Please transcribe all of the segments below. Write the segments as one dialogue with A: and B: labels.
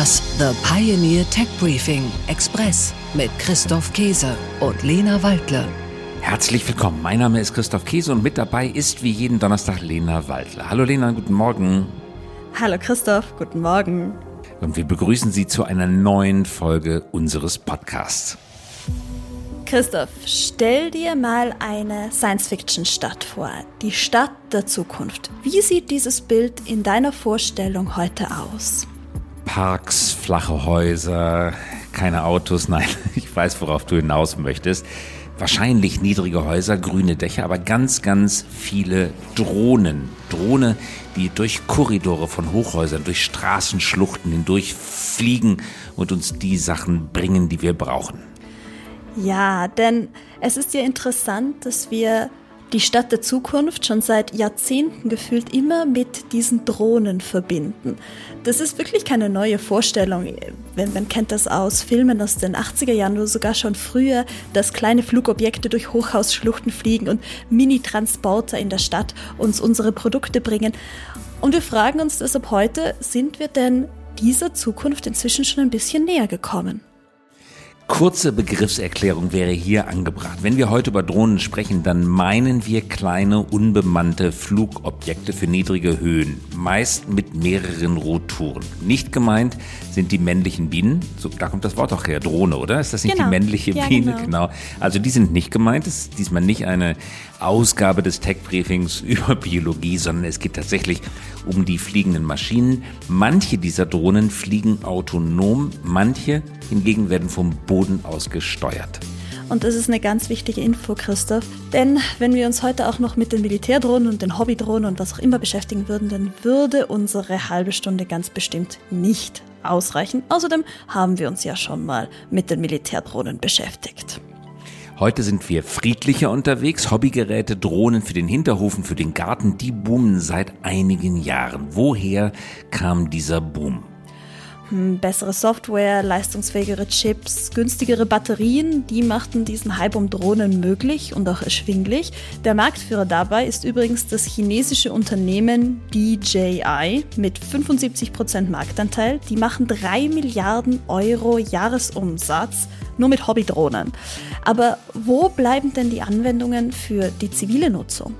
A: Das The Pioneer Tech Briefing Express mit Christoph Käse und Lena Waldle.
B: Herzlich willkommen. Mein Name ist Christoph Käse und mit dabei ist wie jeden Donnerstag Lena Waldle. Hallo Lena, guten Morgen.
C: Hallo Christoph, guten Morgen.
B: Und wir begrüßen Sie zu einer neuen Folge unseres Podcasts.
C: Christoph, stell dir mal eine Science-Fiction-Stadt vor. Die Stadt der Zukunft. Wie sieht dieses Bild in deiner Vorstellung heute aus?
B: Parks, flache Häuser, keine Autos, nein, ich weiß, worauf du hinaus möchtest. Wahrscheinlich niedrige Häuser, grüne Dächer, aber ganz, ganz viele Drohnen. Drohne, die durch Korridore von Hochhäusern, durch Straßenschluchten hindurch fliegen und uns die Sachen bringen, die wir brauchen.
C: Ja, denn es ist ja interessant, dass wir die Stadt der Zukunft schon seit Jahrzehnten gefühlt immer mit diesen Drohnen verbinden. Das ist wirklich keine neue Vorstellung. Man kennt das aus Filmen aus den 80er Jahren oder sogar schon früher, dass kleine Flugobjekte durch Hochhausschluchten fliegen und Mini-Transporter in der Stadt uns unsere Produkte bringen. Und wir fragen uns deshalb heute, sind wir denn dieser Zukunft inzwischen schon ein bisschen näher gekommen?
B: Kurze Begriffserklärung wäre hier angebracht. Wenn wir heute über Drohnen sprechen, dann meinen wir kleine unbemannte Flugobjekte für niedrige Höhen, meist mit mehreren Rotoren. Nicht gemeint sind die männlichen Bienen, so, da kommt das Wort auch her, Drohne, oder? Ist das nicht
C: genau.
B: die männliche
C: ja,
B: Biene?
C: Genau.
B: genau. Also die sind nicht gemeint, das ist diesmal nicht eine Ausgabe des Tech-Briefings über Biologie, sondern es geht tatsächlich um die fliegenden Maschinen. Manche dieser Drohnen fliegen autonom, manche hingegen werden vom Boden aus gesteuert.
C: Und das ist eine ganz wichtige Info, Christoph. Denn wenn wir uns heute auch noch mit den Militärdrohnen und den Hobbydrohnen und was auch immer beschäftigen würden, dann würde unsere halbe Stunde ganz bestimmt nicht ausreichen. Außerdem haben wir uns ja schon mal mit den Militärdrohnen beschäftigt.
B: Heute sind wir friedlicher unterwegs. Hobbygeräte, Drohnen für den Hinterhofen, für den Garten, die boomen seit einigen Jahren. Woher kam dieser Boom?
C: Bessere Software, leistungsfähigere Chips, günstigere Batterien, die machten diesen Hype um Drohnen möglich und auch erschwinglich. Der Marktführer dabei ist übrigens das chinesische Unternehmen DJI mit 75% Marktanteil. Die machen 3 Milliarden Euro Jahresumsatz nur mit Hobbydrohnen. Aber wo bleiben denn die Anwendungen für die zivile Nutzung?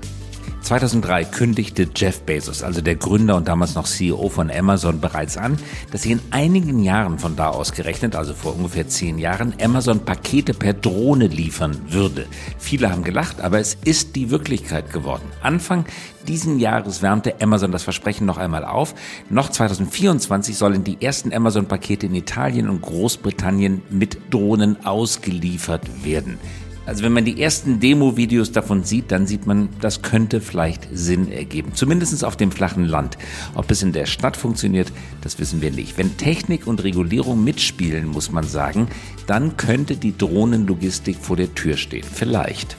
B: 2003 kündigte Jeff Bezos, also der Gründer und damals noch CEO von Amazon, bereits an, dass sich in einigen Jahren von da aus gerechnet, also vor ungefähr zehn Jahren, Amazon Pakete per Drohne liefern würde. Viele haben gelacht, aber es ist die Wirklichkeit geworden. Anfang diesen Jahres wärmte Amazon das Versprechen noch einmal auf. Noch 2024 sollen die ersten Amazon-Pakete in Italien und Großbritannien mit Drohnen ausgeliefert werden. Also wenn man die ersten Demo-Videos davon sieht, dann sieht man, das könnte vielleicht Sinn ergeben. Zumindest auf dem flachen Land. Ob es in der Stadt funktioniert, das wissen wir nicht. Wenn Technik und Regulierung mitspielen, muss man sagen, dann könnte die Drohnenlogistik vor der Tür stehen. Vielleicht.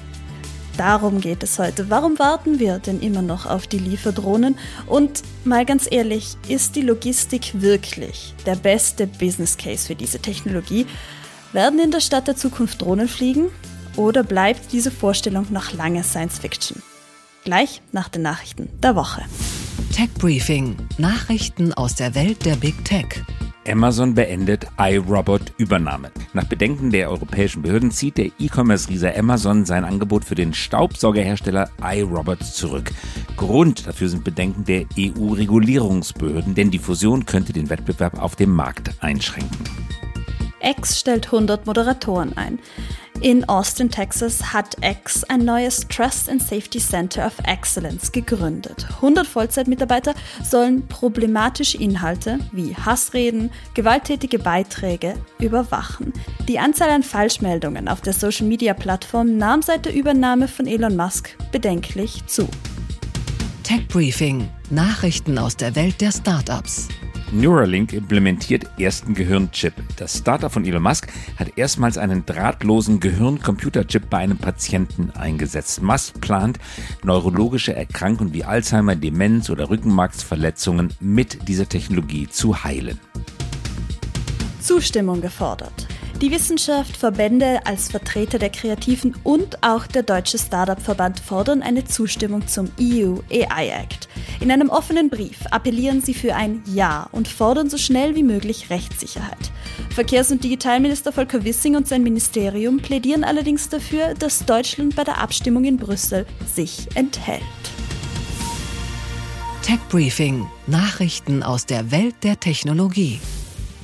C: Darum geht es heute. Warum warten wir denn immer noch auf die Lieferdrohnen? Und mal ganz ehrlich, ist die Logistik wirklich der beste Business Case für diese Technologie? Werden in der Stadt der Zukunft Drohnen fliegen? Oder bleibt diese Vorstellung noch lange Science Fiction? Gleich nach den Nachrichten der Woche.
A: Tech Briefing: Nachrichten aus der Welt der Big Tech.
B: Amazon beendet iRobot-Übernahme. Nach Bedenken der europäischen Behörden zieht der E-Commerce-Riese Amazon sein Angebot für den Staubsaugerhersteller iRobot zurück. Grund dafür sind Bedenken der EU-Regulierungsbehörden, denn die Fusion könnte den Wettbewerb auf dem Markt einschränken.
C: X stellt 100 Moderatoren ein. In Austin, Texas hat X ein neues Trust and Safety Center of Excellence gegründet. 100 Vollzeitmitarbeiter sollen problematische Inhalte wie Hassreden, gewalttätige Beiträge überwachen. Die Anzahl an Falschmeldungen auf der Social-Media-Plattform nahm seit der Übernahme von Elon Musk bedenklich zu.
A: Tech Briefing: Nachrichten aus der Welt der Startups.
B: Neuralink implementiert ersten Gehirnchip. Das Startup von Elon Musk hat erstmals einen drahtlosen Gehirn-Computerchip bei einem Patienten eingesetzt. Musk plant, neurologische Erkrankungen wie Alzheimer, Demenz oder Rückenmarksverletzungen mit dieser Technologie zu heilen.
C: Zustimmung gefordert. Die Wissenschaft, Verbände als Vertreter der Kreativen und auch der Deutsche Startup-Verband fordern eine Zustimmung zum EU AI Act. In einem offenen Brief appellieren sie für ein Ja und fordern so schnell wie möglich Rechtssicherheit. Verkehrs- und Digitalminister Volker Wissing und sein Ministerium plädieren allerdings dafür, dass Deutschland bei der Abstimmung in Brüssel sich enthält.
A: Tech Briefing: Nachrichten aus der Welt der Technologie.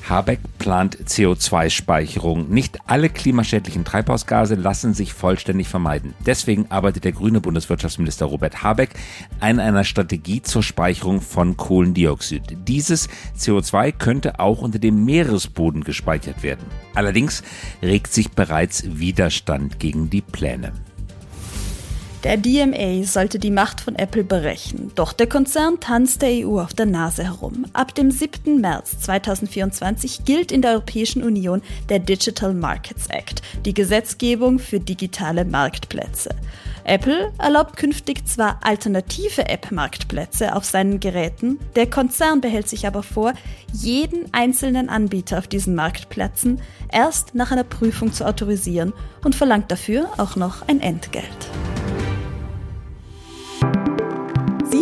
B: Habeck plant CO2-Speicherung. Nicht alle klimaschädlichen Treibhausgase lassen sich vollständig vermeiden. Deswegen arbeitet der grüne Bundeswirtschaftsminister Robert Habeck an einer Strategie zur Speicherung von Kohlendioxid. Dieses CO2 könnte auch unter dem Meeresboden gespeichert werden. Allerdings regt sich bereits Widerstand gegen die Pläne.
C: Der DMA sollte die Macht von Apple berechnen, doch der Konzern tanzt der EU auf der Nase herum. Ab dem 7. März 2024 gilt in der Europäischen Union der Digital Markets Act, die Gesetzgebung für digitale Marktplätze. Apple erlaubt künftig zwar alternative App-Marktplätze auf seinen Geräten, der Konzern behält sich aber vor, jeden einzelnen Anbieter auf diesen Marktplätzen erst nach einer Prüfung zu autorisieren und verlangt dafür auch noch ein Entgelt.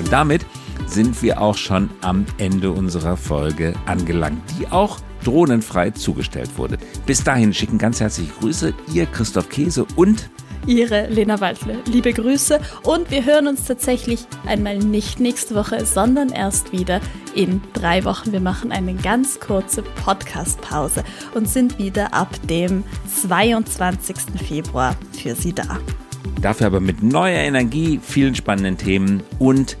B: Und damit sind wir auch schon am Ende unserer Folge angelangt, die auch drohnenfrei zugestellt wurde. Bis dahin schicken ganz herzliche Grüße, ihr Christoph Käse und
C: Ihre Lena Waldle. Liebe Grüße und wir hören uns tatsächlich einmal nicht nächste Woche, sondern erst wieder in drei Wochen. Wir machen eine ganz kurze Podcast-Pause und sind wieder ab dem 22. Februar für Sie da.
B: Dafür aber mit neuer Energie, vielen spannenden Themen und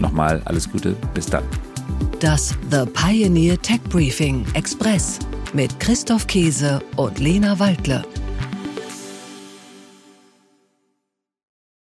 B: nochmal alles Gute. Bis dann.
A: Das The Pioneer Tech Briefing Express mit Christoph Käse und Lena Waldle.